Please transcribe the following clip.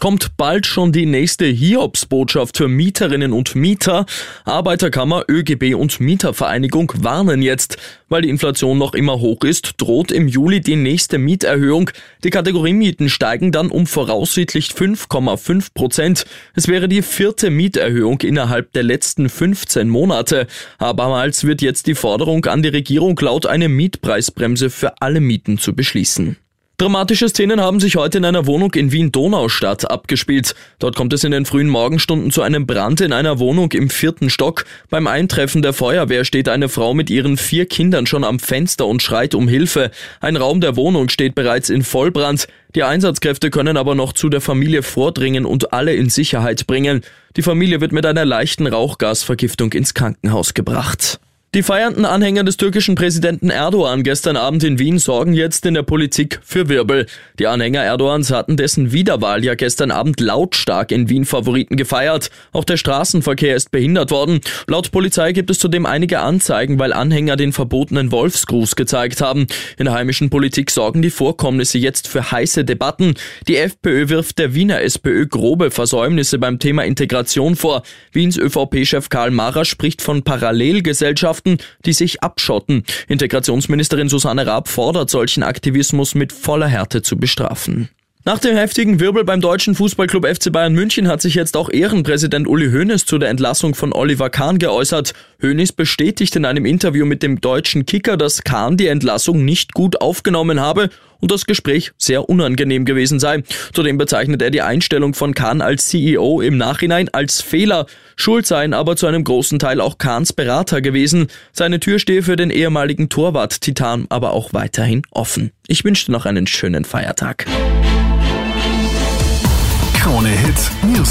Kommt bald schon die nächste Hiobsbotschaft für Mieterinnen und Mieter? Arbeiterkammer, ÖGB und Mietervereinigung warnen jetzt. Weil die Inflation noch immer hoch ist, droht im Juli die nächste Mieterhöhung. Die Kategoriemieten steigen dann um voraussichtlich 5,5 Prozent. Es wäre die vierte Mieterhöhung innerhalb der letzten 15 Monate. Abermals wird jetzt die Forderung an die Regierung laut, eine Mietpreisbremse für alle Mieten zu beschließen. Dramatische Szenen haben sich heute in einer Wohnung in Wien-Donaustadt abgespielt. Dort kommt es in den frühen Morgenstunden zu einem Brand in einer Wohnung im vierten Stock. Beim Eintreffen der Feuerwehr steht eine Frau mit ihren vier Kindern schon am Fenster und schreit um Hilfe. Ein Raum der Wohnung steht bereits in Vollbrand. Die Einsatzkräfte können aber noch zu der Familie vordringen und alle in Sicherheit bringen. Die Familie wird mit einer leichten Rauchgasvergiftung ins Krankenhaus gebracht. Die feiernden Anhänger des türkischen Präsidenten Erdogan gestern Abend in Wien sorgen jetzt in der Politik für Wirbel. Die Anhänger Erdogans hatten dessen Wiederwahl ja gestern Abend lautstark in Wien Favoriten gefeiert. Auch der Straßenverkehr ist behindert worden. Laut Polizei gibt es zudem einige Anzeigen, weil Anhänger den verbotenen Wolfsgruß gezeigt haben. In der heimischen Politik sorgen die Vorkommnisse jetzt für heiße Debatten. Die FPÖ wirft der Wiener SPÖ grobe Versäumnisse beim Thema Integration vor. Wiens ÖVP-Chef Karl Mara spricht von Parallelgesellschaft Mannschaften, die sich abschotten. Integrationsministerin Susanne Raab fordert solchen Aktivismus mit voller Härte zu bestrafen. Nach dem heftigen Wirbel beim deutschen Fußballclub FC Bayern München hat sich jetzt auch Ehrenpräsident Uli Hoeneß zu der Entlassung von Oliver Kahn geäußert. Hoeneß bestätigt in einem Interview mit dem deutschen Kicker, dass Kahn die Entlassung nicht gut aufgenommen habe und das Gespräch sehr unangenehm gewesen sei. Zudem bezeichnet er die Einstellung von Kahn als CEO im Nachhinein als Fehler. Schuld seien aber zu einem großen Teil auch Kahns Berater gewesen. Seine Tür stehe für den ehemaligen Torwart Titan aber auch weiterhin offen. Ich wünsche dir noch einen schönen Feiertag.